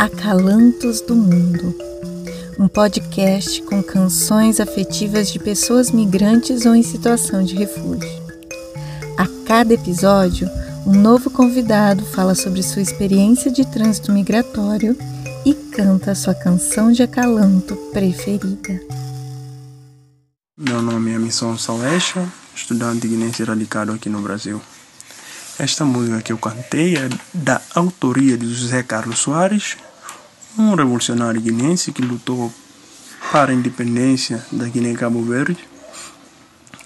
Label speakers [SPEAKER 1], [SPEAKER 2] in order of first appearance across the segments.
[SPEAKER 1] Acalantos do Mundo, um podcast com canções afetivas de pessoas migrantes ou em situação de refúgio. A cada episódio, um novo convidado fala sobre sua experiência de trânsito migratório e canta sua canção de acalanto preferida.
[SPEAKER 2] Meu nome é Missão Salesha, estudante guinense radicado aqui no Brasil. Esta música que eu cantei é da autoria de José Carlos Soares, um revolucionário guinense que lutou para a independência da Guiné-Cabo Verde,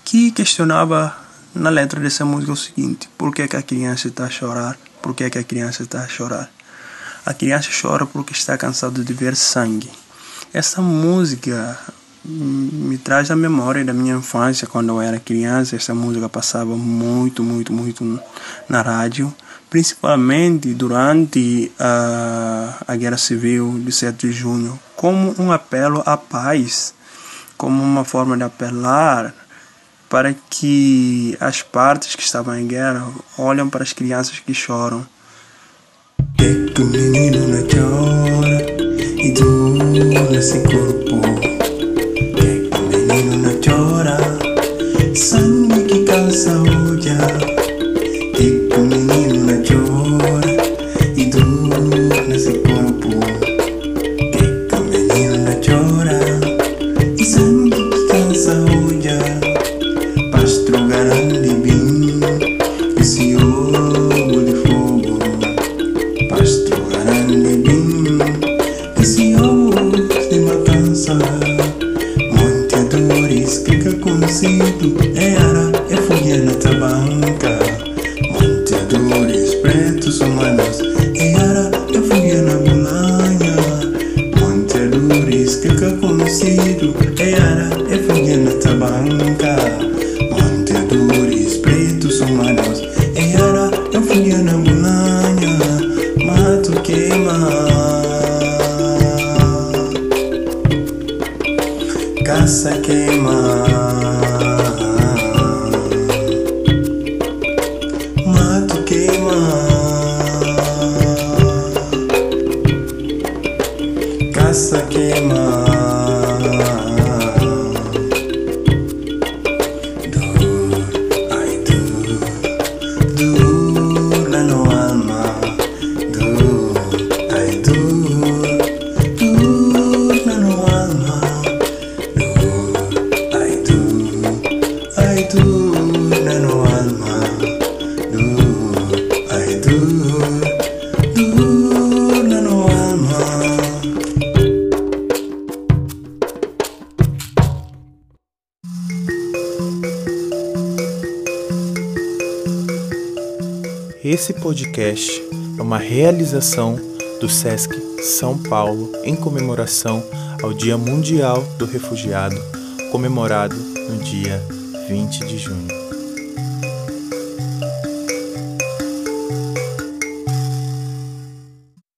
[SPEAKER 2] que questionava na letra dessa música o seguinte: por que, que a criança está a chorar? Por que, que a criança está a chorar? A criança chora porque está cansada de ver sangue. Essa música me traz a memória da minha infância quando eu era criança. Essa música passava muito, muito, muito na rádio, principalmente durante a, a Guerra Civil de 7 de junho, como um apelo à paz, como uma forma de apelar para que as partes que estavam em guerra olhem para as crianças que choram. Que o menino não chora e dura sem corpo pastoral menino Deseos de matança Monte de dores que que consigo Era e fui na tabanca Monteadores, de dores pretos humanos Era e fui na bolanha Monteadores, de dores que que consigo Era e fui na tabanca caça queimar. Mato queimar. Caça queimar.
[SPEAKER 3] Esse podcast é uma realização do SESC São Paulo em comemoração ao Dia Mundial do Refugiado, comemorado no dia 20 de junho.